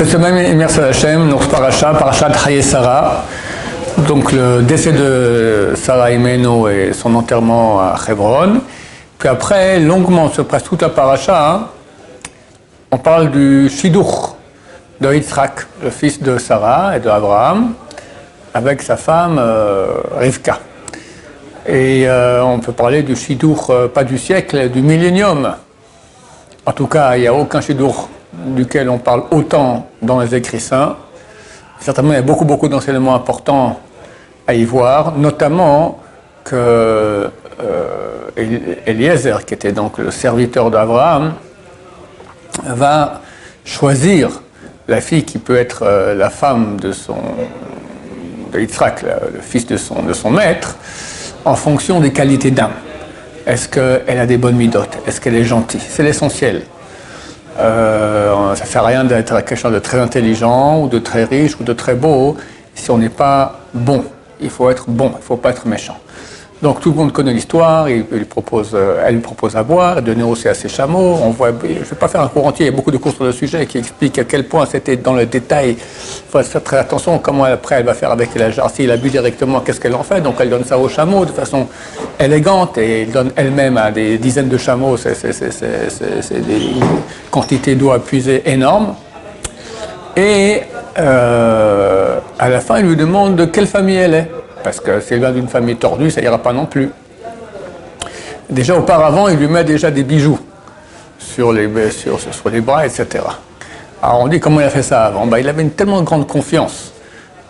Cette semaine, merci Hachem, notre paracha, parachat Sarah. Donc le décès de Sarah Imeno et son enterrement à Hebron. Puis après, longuement, sur presque toute la paracha, hein, on parle du Shidduch de Yitzhak, le fils de Sarah et de Abraham, avec sa femme euh, Rivka. Et euh, on peut parler du Shidduch, euh, pas du siècle, du millénium. En tout cas, il n'y a aucun Shidduch duquel on parle autant dans les écrits saints. Certainement, il y a beaucoup, d'enseignements importants à y voir, notamment que euh, Eliezer, qui était donc le serviteur d'Abraham, va choisir la fille qui peut être euh, la femme de son le fils de son, de son maître, en fonction des qualités d'âme. Est-ce qu'elle a des bonnes midotes? Est-ce qu'elle est gentille? C'est l'essentiel. Euh, ça ne sert à rien d'être quelqu'un de très intelligent ou de très riche ou de très beau si on n'est pas bon. Il faut être bon, il ne faut pas être méchant. Donc tout le monde connaît l'histoire, euh, elle lui propose à boire, donner aussi à ses chameaux. On voit, je ne vais pas faire un cours entier, il y a beaucoup de cours sur le sujet qui expliquent à quel point c'était dans le détail. Il faut faire très attention comment après elle va faire avec la jarre. S'il a bu directement, qu'est-ce qu'elle en fait? Donc elle donne ça aux chameaux de façon élégante et elle donne elle-même à des dizaines de chameaux. C'est des quantités d'eau à puiser énormes. Et euh, à la fin, il lui demande de quelle famille elle est. Parce que c'est vient d'une famille tordue, ça ira pas non plus. Déjà auparavant, il lui met déjà des bijoux sur les, sur, les bras, etc. Alors on dit comment il a fait ça avant? Ben, Il avait une tellement grande confiance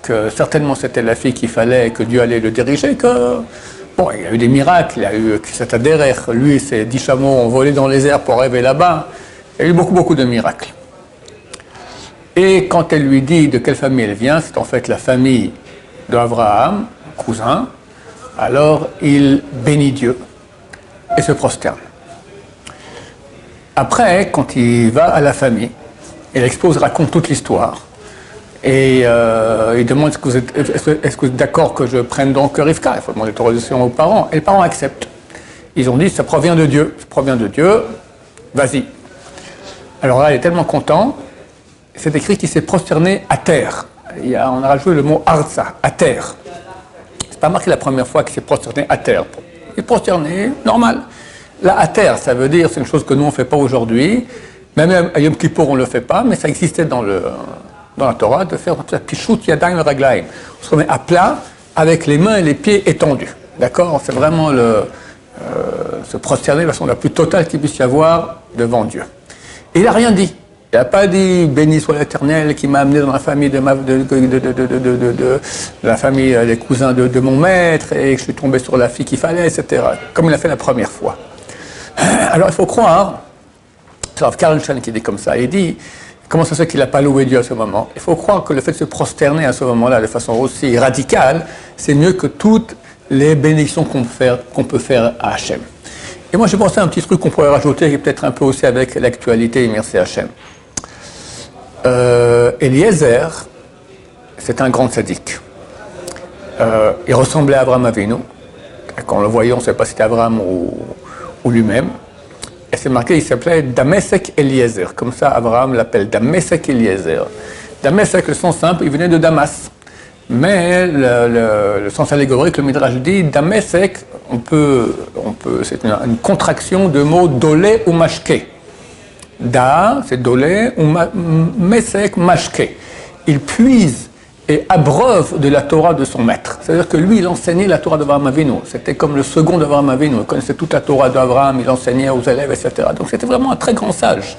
que certainement c'était la fille qu'il fallait, que Dieu allait le diriger, que bon, il y a eu des miracles, il y a eu cet adhérer, lui et ses dix chameaux ont volé dans les airs pour rêver là-bas. Il y a eu beaucoup, beaucoup de miracles. Et quand elle lui dit de quelle famille elle vient, c'est en fait la famille d'Abraham, cousin, alors il bénit Dieu et se prosterne. Après, quand il va à la famille, il expose, raconte toute l'histoire. Et euh, il demande est-ce que vous êtes, d'accord que je prenne donc Rivka? Il faut demander l'autorisation aux parents. Et les parents acceptent. Ils ont dit ça provient de Dieu. Ça provient de Dieu, vas-y. Alors là, il est tellement content. C'est écrit qu'il s'est prosterné à terre. On a rajouté le mot arza, à terre pas marqué la première fois qu'il s'est prosterné à terre. Il est prosterné, normal. Là, à terre, ça veut dire, c'est une chose que nous, on ne fait pas aujourd'hui. Même à Yom Kippour, on ne le fait pas, mais ça existait dans, le, dans la Torah de faire pichout yadayim raglaim. On se remet à plat avec les mains et les pieds étendus. D'accord? C'est vraiment le, euh, se prosterner de la façon la plus totale qu'il puisse y avoir devant Dieu. Et il n'a rien dit. Il n'a pas dit béni soit l'Éternel qui m'a amené dans la famille de, ma, de, la famille des cousins de, mon maître et que je suis tombé sur la fille qu'il fallait, etc. Comme il a fait la première fois. Alors il faut croire, c'est Rav Karlshan qui dit comme ça, il dit comment ça se fait qu'il n'a pas loué Dieu à ce moment? Il faut croire que le fait de se prosterner à ce moment-là de façon aussi radicale, c'est mieux que toutes les bénédictions qu'on peut, qu'on peut faire à Hachem. Et moi, j'ai pensé à un petit truc qu'on pourrait rajouter, qui est peut-être un peu aussi avec l'actualité, merci Hachem. Euh, Eliezer, c'est un grand sadique. Euh, il ressemblait à Abraham Avinu. Quand on le voyait, on ne sait pas si c'était Abraham ou, lui-même. Et c'est marqué, il s'appelait Damesek Eliezer. Comme ça, Abraham l'appelle Damesek Eliezer. Damesek, le sens simple, il venait de Damas. Mais le, sens allégorique, le Midrash dit Damesek, on peut, on peut, c'est une, contraction de mots dolé ou mashke. Da, c'est dolé, ou mesek, mashke. Il puise et abreuve de la Torah de son maître. C'est-à-dire que lui, il enseignait la Torah d'Abraham Avinu. C'était comme le second d'Abraham Avinu. Il connaissait toute la Torah d'Abraham, il enseignait aux élèves, etc. Donc c'était vraiment un très grand sage.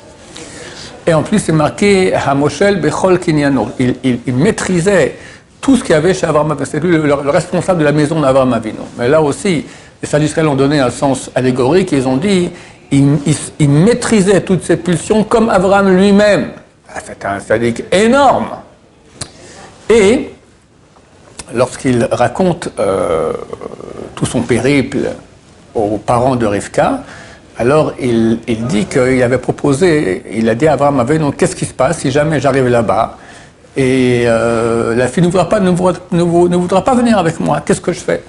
Et en plus, c'est marqué Hamoshel Bechol Kinyano. Il, il, maîtrisait tout ce qu'il y avait chez Abraham Avinu. Lui le, responsable de la maison d'Abraham Avinu. Mais là aussi, les sages ont donné un sens allégorique. Ils ont dit il, maîtrisait toutes ses pulsions comme Abraham lui-même. Ah, c'était un sadique énorme. Et lorsqu'il raconte euh, tout son périple aux parents de Rivka, alors il, dit qu'il avait proposé, il a dit à Abraham donc qu'est-ce qui se passe si jamais j'arrive là-bas et euh, la fille ne voudra pas venir avec moi, qu'est-ce que je fais?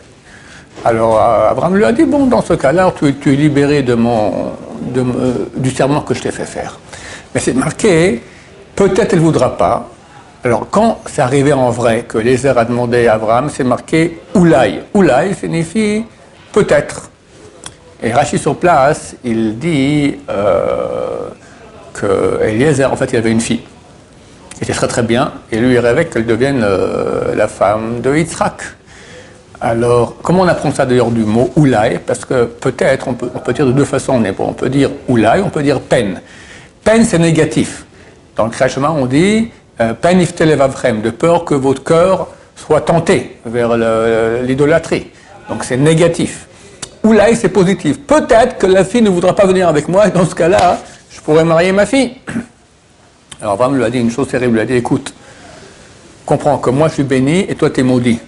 Alors Abraham lui a dit, bon, dans ce cas-là, tu, es libéré mon, du serment que je t'ai fait faire. Mais c'est marqué Peut-être elle ne voudra pas. Alors, quand c'est arrivé en vrai que Lézer a demandé à Abraham, c'est marqué Oulaï. Oulaï signifie peut-être. Et Rachid sur place, il dit euh, que Eliezer, en fait, il avait une fille qui était très très bien, et lui, il rêvait qu'elle devienne euh, la femme de Yitzhak. Alors, comment on apprend ça d'ailleurs du mot oulaï Parce que peut-être, on peut, dire de deux façons. On peut dire oulaï, on peut dire peine. Peine, c'est négatif. Dans le Krishma, on dit euh, peine iftelevavchem, de peur que votre cœur soit tenté vers l'idolâtrie. Donc c'est négatif. Oulaï, c'est positif. Peut-être que la fille ne voudra pas venir avec moi, et dans ce cas-là, je pourrais marier ma fille. Alors Abraham lui a dit une chose terrible, il lui a dit, écoute, comprends que moi je suis béni et toi tu es maudit.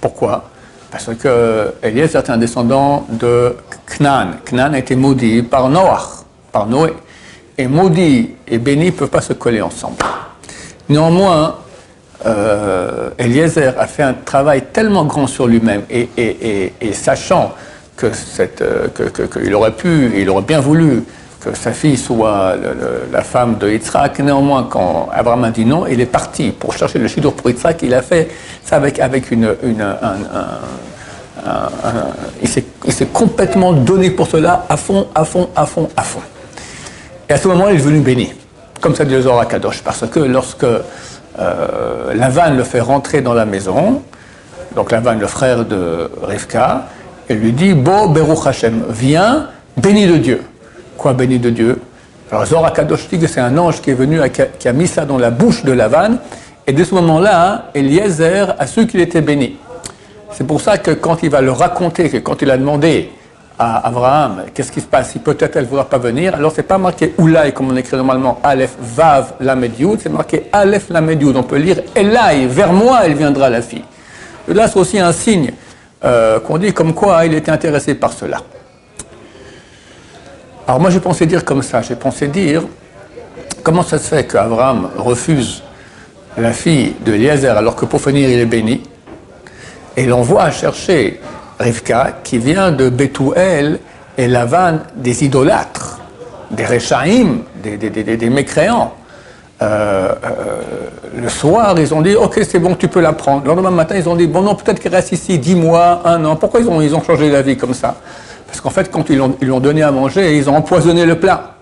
Pourquoi? Parce que Eliezer est un descendant de Knan. Knan a été maudit par Noach, par Noé. Et maudit et béni ne peuvent pas se coller ensemble. Néanmoins, euh, Eliezer a fait un travail tellement grand sur lui-même et, sachant que qu'il aurait pu, il aurait bien voulu que sa fille soit la femme de Yitzhak. Néanmoins, quand Abraham a dit non, il est parti pour chercher le chidour pour Yitzhak. Il a fait ça avec, avec une, un, il s'est complètement donné pour cela à fond, à fond, à fond, à fond. Et à ce moment, il est devenu béni, comme ça dit le Zohar Kadosh, parce que lorsque euh, le fait rentrer dans la maison, donc Lavan, le frère de Rivka, il lui dit Bo Beruch Hashem, viens, béni de Dieu. Quoi, béni de Dieu Alors que c'est un ange qui est venu, qui a mis ça dans la bouche de Lavan, et de ce moment-là, Eliezer a su qu'il était béni. C'est pour ça que quand il va le raconter, que quand il a demandé à Abraham qu'est-ce qui se passe, si peut-être elle ne voudra pas venir, alors c'est pas marqué Oulaï comme on écrit normalement Aleph Vav Lamed c'est marqué Aleph Lamed On peut lire Elai, vers moi elle viendra la fille. Là c'est aussi un signe euh, qu'on dit comme quoi il était intéressé par cela. Alors moi j'ai pensé dire comme ça, j'ai pensé dire comment ça se fait qu'Abraham refuse la fille de Eliezer alors que pour finir il est béni et l'envoie chercher Rivka qui vient de Bethuel et Lavan des idolâtres, des Rechaim, des, mécréants. Euh, euh, le soir, ils ont dit Ok, c'est bon, tu peux la prendre. Le lendemain matin, ils ont dit Bon, non, peut-être qu'elle reste ici dix mois, un an. Pourquoi ils ont, ils ont changé la vie comme ça? Parce qu'en fait, quand ils lui ont donné à manger, ils ont empoisonné le plat.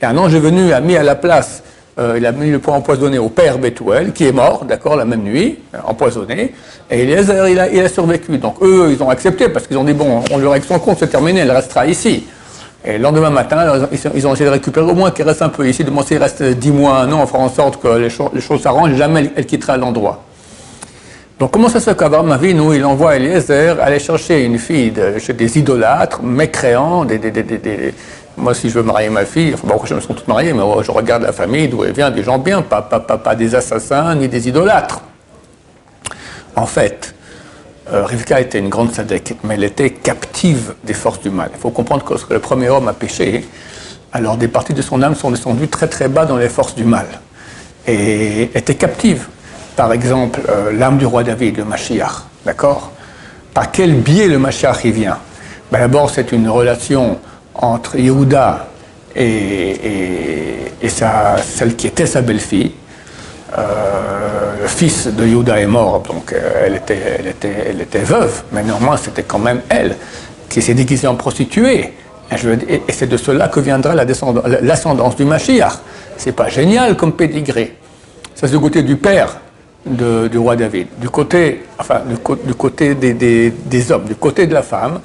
Et un ange est venu, a mis à la place euh, il a mis le point empoisonné au père Bethuel, qui est mort, d'accord, la même nuit, euh, empoisonné, et il a, survécu. Donc eux, ils ont accepté, parce qu'ils ont dit, bon, on lui règle son compte, c'est terminé, elle restera ici. Et le lendemain matin, ils ont essayé de récupérer au moins qu'elle reste un peu ici, de s'il reste dix mois, un an, on fera en sorte que les, choses s'arrangent, jamais elle, quittera l'endroit. Donc comment ça se fait qu'Abraham nous, il envoie Eliezer aller chercher une fille chez des idolâtres, mécréants, des, moi, si je veux marier ma fille, enfin, bon, je me sont toutes mariées, mais je regarde la famille d'où elle vient, des gens bien, pas, des assassins ni des idolâtres. En fait, euh, Rivka était une grande sadek, mais elle était captive des forces du mal. Il faut comprendre que lorsque le premier homme a péché, alors des parties de son âme sont descendues très très bas dans les forces du mal et était captive. Par exemple, euh, l'âme du roi David, le Mashiach, d'accord? Par quel biais le Mashiach y vient? Ben, D'abord, c'est une relation entre Yehuda et, et, celle qui était sa belle-fille. Euh, le fils de Yehuda est mort, donc euh, elle était, elle était, elle était veuve, mais néanmoins c'était quand même elle qui s'est déguisée en prostituée. Et, c'est de cela que viendra l'ascendance du Mashiach. C'est pas génial comme pédigré. Ça, c'est du côté du père du roi David. Du côté, enfin, du, côté des, hommes, du côté de la femme,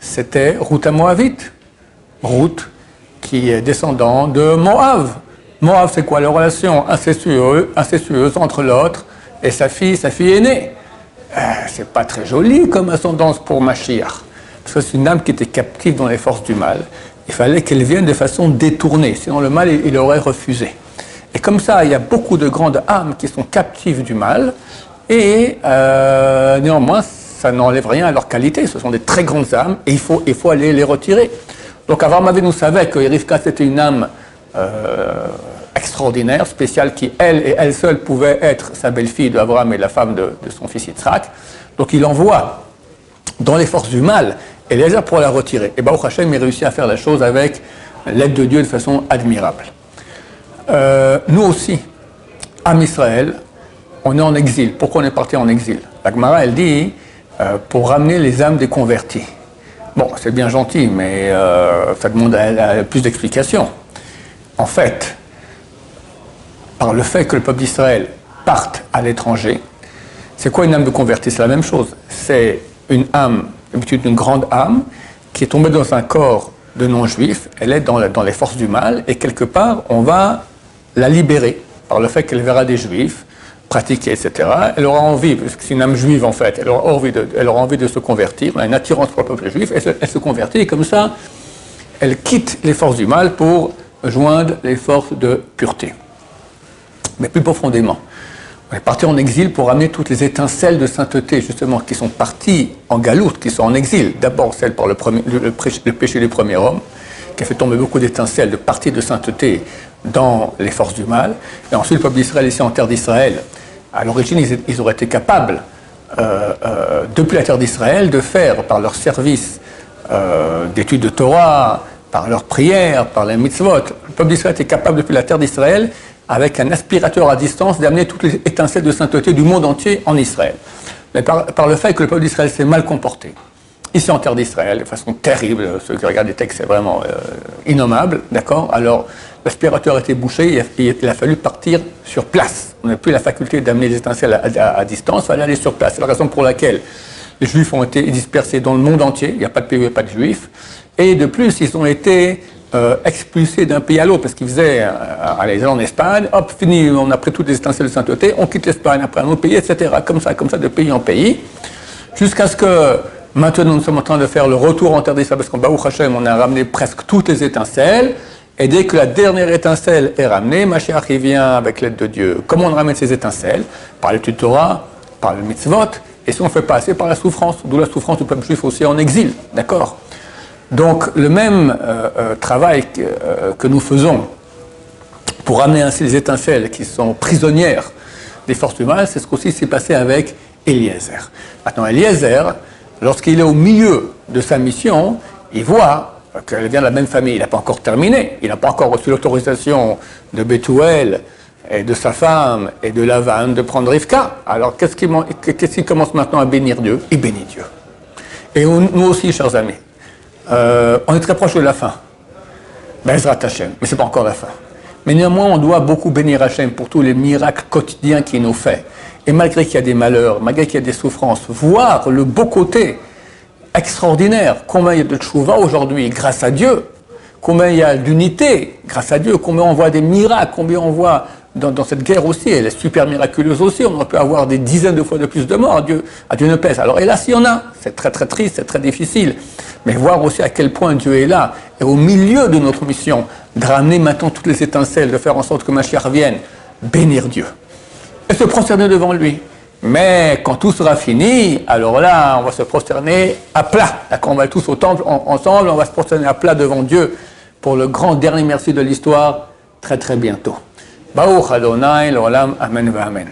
c'était Ruth Moavite. Ruth, qui est descendant de Moab. Moab, c'est quoi? La relation incestueuse, incestueuse entre l'autre et sa fille, sa fille aînée euh, C'est pas très joli comme ascendance pour Mashiach. Parce que c'est une âme qui était captive dans les forces du mal. Il fallait qu'elle vienne de façon détournée, sinon le mal, il, aurait refusé. Et comme ça, il y a beaucoup de grandes âmes qui sont captives du mal, et euh, néanmoins, ça n'enlève rien à leur qualité. Ce sont des très grandes âmes, et il faut, il faut aller les retirer. Donc Avram nous savait que Rivka c'était une âme euh, extraordinaire, spéciale, qui elle et elle seule pouvait être sa belle-fille d'Abraham et la femme de, son fils Yitzhak. Donc il envoie dans les forces du mal Eliezer pour la retirer. Et Baruch Hashem, il réussit à faire la chose avec l'aide de Dieu de façon admirable. Euh, nous aussi, Am Israël, on est en exil. Pourquoi on est parti en exil? La Gemara, elle dit euh, pour ramener les âmes des convertis. Bon, c'est bien gentil, mais euh, ça demande plus d'explications. En fait, par le fait que le peuple d'Israël parte à l'étranger, c'est quoi une âme de converti? C'est la même chose. C'est une âme, d'habitude une grande âme, qui est tombée dans un corps de non-juifs, elle est dans, les forces du mal, et quelque part, on va la libérer par le fait qu'elle verra des juifs pratiquer, etc. Elle aura envie, parce que c'est une âme juive en fait, elle aura envie de, elle se convertir, elle a une attirance pour le peuple juif, elle se, elle convertit, et comme ça, elle quitte les forces du mal pour joindre les forces de pureté. Mais plus profondément, on est parti en exil pour amener toutes les étincelles de sainteté, justement, qui sont parties en galoute, qui sont en exil. D'abord, celle par le, le, péché du premier homme, qui a fait tomber beaucoup d'étincelles, de parties de sainteté dans les forces du mal. Et ensuite, le peuple d'Israël, ici en terre d'Israël, à l'origine, ils, auraient été capables, euh, euh, depuis la terre d'Israël, de faire, par leur service euh, d'études de Torah, par leur prière, par les mitzvot, le peuple d'Israël était capable, depuis la terre d'Israël, avec un aspirateur à distance, d'amener toutes les étincelles de sainteté du monde entier en Israël. Mais par, le fait que le peuple d'Israël s'est mal comporté, ici en terre d'Israël, de façon terrible, ceux qui regardent les textes, c'est vraiment innommable, d'accord? Alors, l'aspirateur était bouché, il a, il a, fallu partir sur place. On n'a plus la faculté d'amener les étincelles à, distance, il fallait aller sur place. C'est la raison pour laquelle les Juifs ont été dispersés dans le monde entier, il n'y a pas de pays, pas de Juifs. Et de plus, ils ont été euh, expulsés d'un pays à l'autre, parce qu'ils faisaient, euh, allez, en Espagne, hop, fini, on a pris toutes les étincelles de sainteté, on quitte l'Espagne, après un autre pays, etc. Comme ça, comme ça, de pays en pays, jusqu'à ce que maintenant nous sommes en train de faire le retour en terre d'Israël, parce qu'en Baruch Hashem, on a ramené presque toutes les étincelles, et dès que la dernière étincelle est ramenée, Mashiach il vient avec l'aide de Dieu. Comment on ramène ces étincelles? Par le tutorat, par le mitzvot, et si on fait passer par la souffrance, d'où la souffrance du peuple juif aussi en exil, d'accord? Donc le même euh, euh, travail que, euh, que, nous faisons pour ramener ainsi les étincelles qui sont prisonnières des forces du mal, c'est ce qu'aussi s'est passé avec Eliezer. Maintenant, Eliezer, lorsqu'il est au milieu de sa mission, il voit qu'elle vient de la même famille. Il n'a pas encore terminé, il n'a pas encore reçu l'autorisation de Bethuel et de sa femme et de Lavan de prendre Rivka. Alors qu'est-ce qu'il qu qu commence maintenant à bénir Dieu? Il bénit Dieu. Et nous aussi, chers amis, euh, on est très proche de la fin. Bezrat Hashem, mais ce n'est pas encore la fin. Mais néanmoins, on doit beaucoup bénir Hashem pour tous les miracles quotidiens qu'il nous fait. Et malgré qu'il y a des malheurs, malgré qu'il y a des souffrances, voir le beau côté extraordinaire, combien il y a de tchouva aujourd'hui grâce à Dieu, combien il y a d'unité grâce à Dieu, combien on voit des miracles, combien on voit dans, cette guerre aussi, elle est super miraculeuse aussi, on peut avoir des dizaines de fois de plus de morts, à Dieu, à Dieu ne pèse. Alors hélas, il y en a, c'est très très triste, c'est très difficile, mais voir aussi à quel point Dieu est là, et au milieu de notre mission, de ramener maintenant toutes les étincelles, de faire en sorte que Mashiach vienne, bénir Dieu, et se prosterner devant lui. Mais quand tout sera fini, alors là, on va se prosterner à plat. D'accord, on va tous au temple en, ensemble, on va se prosterner à plat devant Dieu pour le grand dernier merci de l'histoire très très bientôt. Baruch Adonai, l'olam, amen, amen.